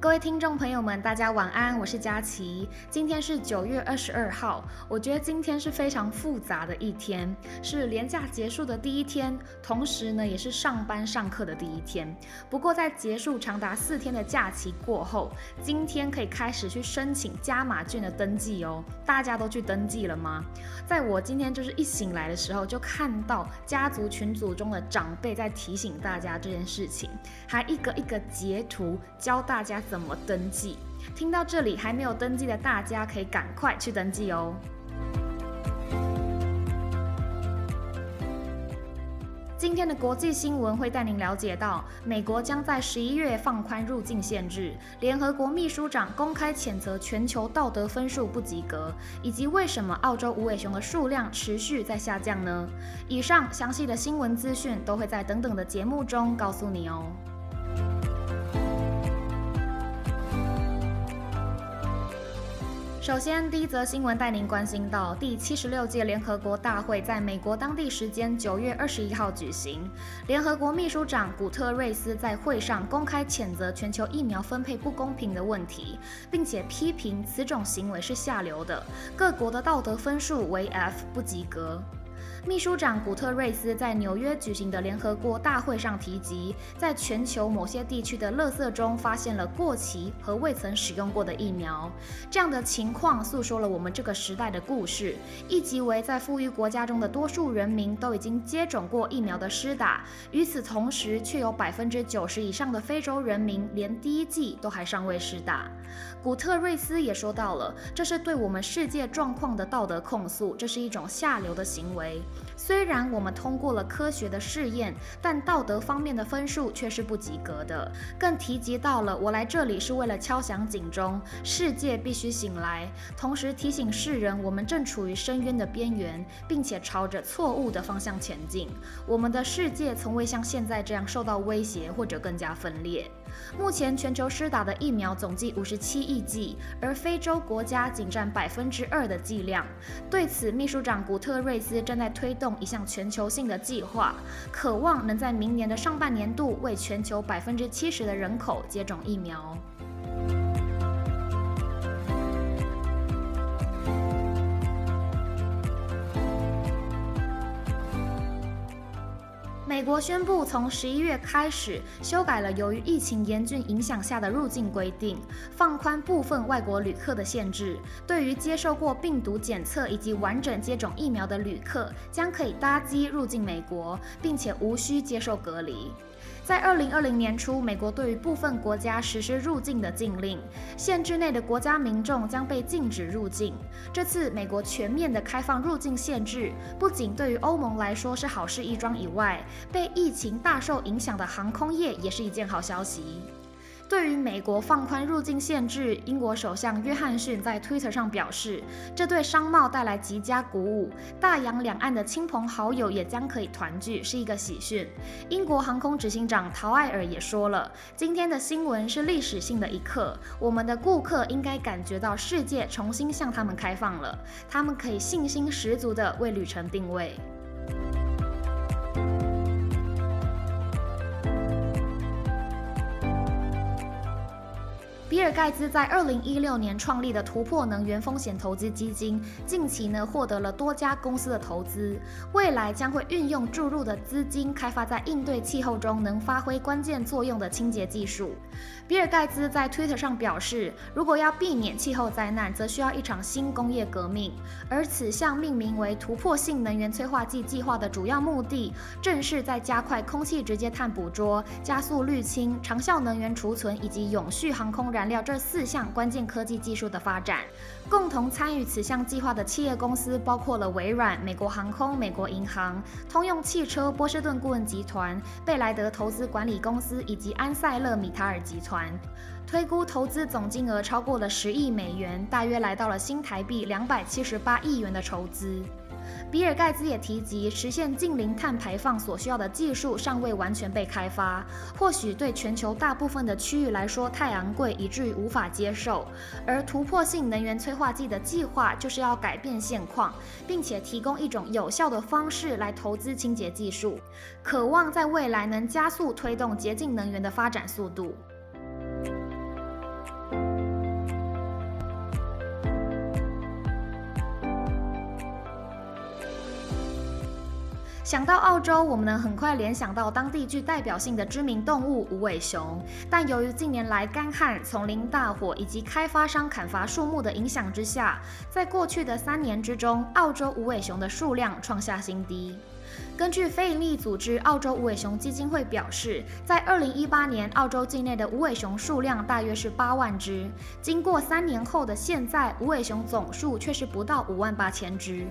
各位听众朋友们，大家晚安，我是佳琪。今天是九月二十二号，我觉得今天是非常复杂的一天，是连假结束的第一天，同时呢也是上班上课的第一天。不过在结束长达四天的假期过后，今天可以开始去申请加码券的登记哦。大家都去登记了吗？在我今天就是一醒来的时候，就看到家族群组中的长辈在提醒大家这件事情，还一个一个截图教大家。怎么登记？听到这里还没有登记的大家，可以赶快去登记哦。今天的国际新闻会带您了解到，美国将在十一月放宽入境限制，联合国秘书长公开谴责全球道德分数不及格，以及为什么澳洲无尾熊的数量持续在下降呢？以上详细的新闻资讯都会在等等的节目中告诉你哦。首先，第一则新闻带您关心到第七十六届联合国大会在美国当地时间九月二十一号举行。联合国秘书长古特瑞斯在会上公开谴责全球疫苗分配不公平的问题，并且批评此种行为是下流的，各国的道德分数为 F 不及格。秘书长古特瑞斯在纽约举行的联合国大会上提及，在全球某些地区的垃圾中发现了过期和未曾使用过的疫苗。这样的情况诉说了我们这个时代的故事，亦即为在富裕国家中的多数人民都已经接种过疫苗的施打。与此同时，却有百分之九十以上的非洲人民连第一剂都还尚未施打。古特瑞斯也说到了，这是对我们世界状况的道德控诉，这是一种下流的行为。虽然我们通过了科学的试验，但道德方面的分数却是不及格的。更提及到了，我来这里是为了敲响警钟，世界必须醒来，同时提醒世人，我们正处于深渊的边缘，并且朝着错误的方向前进。我们的世界从未像现在这样受到威胁或者更加分裂。目前全球施打的疫苗总计五十七亿剂，而非洲国家仅占百分之二的剂量。对此，秘书长古特瑞斯在推动一项全球性的计划，渴望能在明年的上半年度为全球百分之七十的人口接种疫苗。美国宣布，从十一月开始修改了由于疫情严峻影响下的入境规定，放宽部分外国旅客的限制。对于接受过病毒检测以及完整接种疫苗的旅客，将可以搭机入境美国，并且无需接受隔离。在二零二零年初，美国对于部分国家实施入境的禁令，限制内的国家民众将被禁止入境。这次美国全面的开放入境限制，不仅对于欧盟来说是好事一桩以外，被疫情大受影响的航空业也是一件好消息。对于美国放宽入境限制，英国首相约翰逊在 Twitter 上表示，这对商贸带来极佳鼓舞，大洋两岸的亲朋好友也将可以团聚，是一个喜讯。英国航空执行长陶艾尔也说了，今天的新闻是历史性的一刻，我们的顾客应该感觉到世界重新向他们开放了，他们可以信心十足地为旅程定位。比尔盖茨在二零一六年创立的突破能源风险投资基金，近期呢获得了多家公司的投资，未来将会运用注入的资金，开发在应对气候中能发挥关键作用的清洁技术。比尔盖茨在 Twitter 上表示，如果要避免气候灾难，则需要一场新工业革命。而此项命名为突破性能源催化剂计划的主要目的，正是在加快空气直接碳捕捉、加速滤清、长效能源储存以及永续航空燃料这四项关键科技技术的发展。共同参与此项计划的企业公司包括了微软、美国航空、美国银行、通用汽车、波士顿顾问集团、贝莱德投资管理公司以及安塞勒米塔尔集团。推估投资总金额超过了十亿美元，大约来到了新台币两百七十八亿元的筹资。比尔盖茨也提及，实现近零碳排放所需要的技术尚未完全被开发，或许对全球大部分的区域来说太昂贵，以至于无法接受。而突破性能源催化剂的计划就是要改变现况，并且提供一种有效的方式来投资清洁技术，渴望在未来能加速推动洁净能源的发展速度。想到澳洲，我们能很快联想到当地具代表性的知名动物无尾熊。但由于近年来干旱、丛林大火以及开发商砍伐树木的影响之下，在过去的三年之中，澳洲无尾熊的数量创下新低。根据非营利组织澳洲无尾熊基金会表示，在2018年，澳洲境内的无尾熊数量大约是8万只。经过三年后的现在，无尾熊总数却是不到5万八千只。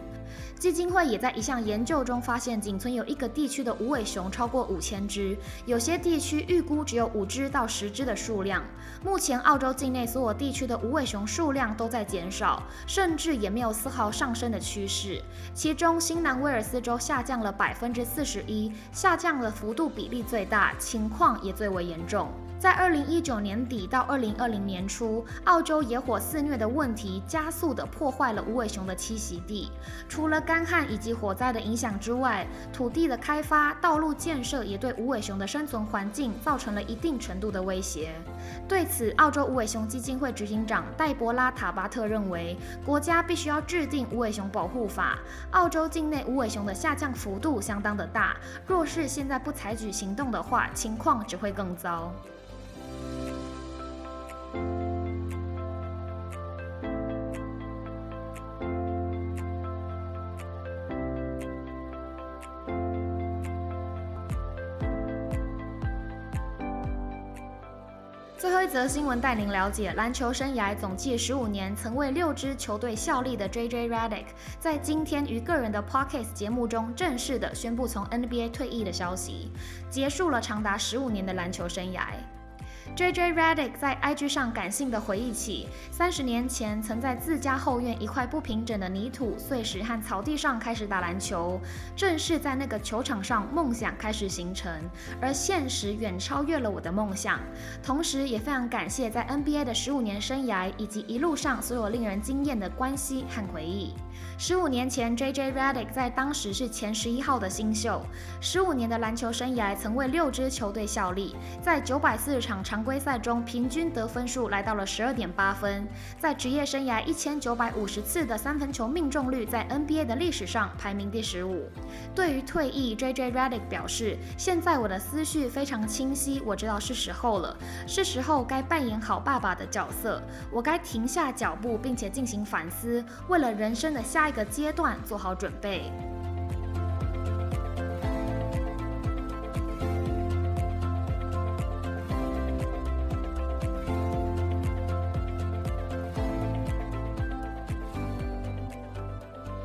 基金会也在一项研究中发现，仅存有一个地区的无尾熊超过五千只，有些地区预估只有五只到十只的数量。目前，澳洲境内所有地区的无尾熊数量都在减少，甚至也没有丝毫上升的趋势。其中，新南威尔斯州下降了百分之四十一，下降的幅度比例最大，情况也最为严重。在二零一九年底到二零二零年初，澳洲野火肆虐的问题加速地破坏了无尾熊的栖息地。除了干旱以及火灾的影响之外，土地的开发、道路建设也对无尾熊的生存环境造成了一定程度的威胁。对此，澳洲无尾熊基金会执行长戴博拉·塔巴特认为，国家必须要制定无尾熊保护法。澳洲境内无尾熊的下降幅度相当的大，若是现在不采取行动的话，情况只会更糟。最后一则新闻带您了解，篮球生涯总计十五年，曾为六支球队效力的 J.J. Redick，在今天于个人的 p o c k e t 节目中正式的宣布从 NBA 退役的消息，结束了长达十五年的篮球生涯。J.J. Redick 在 IG 上感性的回忆起，三十年前曾在自家后院一块不平整的泥土、碎石和草地上开始打篮球，正是在那个球场上，梦想开始形成，而现实远超越了我的梦想。同时，也非常感谢在 NBA 的十五年生涯以及一路上所有令人惊艳的关系和回忆。十五年前，J.J. Redick 在当时是前十一号的新秀，十五年的篮球生涯曾为六支球队效力，在九百四十场常规赛中，平均得分数来到了十二点八分，在职业生涯一千九百五十次的三分球命中率，在 NBA 的历史上排名第十五。对于退役，J.J. Redick 表示：“现在我的思绪非常清晰，我知道是时候了，是时候该扮演好爸爸的角色，我该停下脚步，并且进行反思，为了人生的下。”一个阶段做好准备。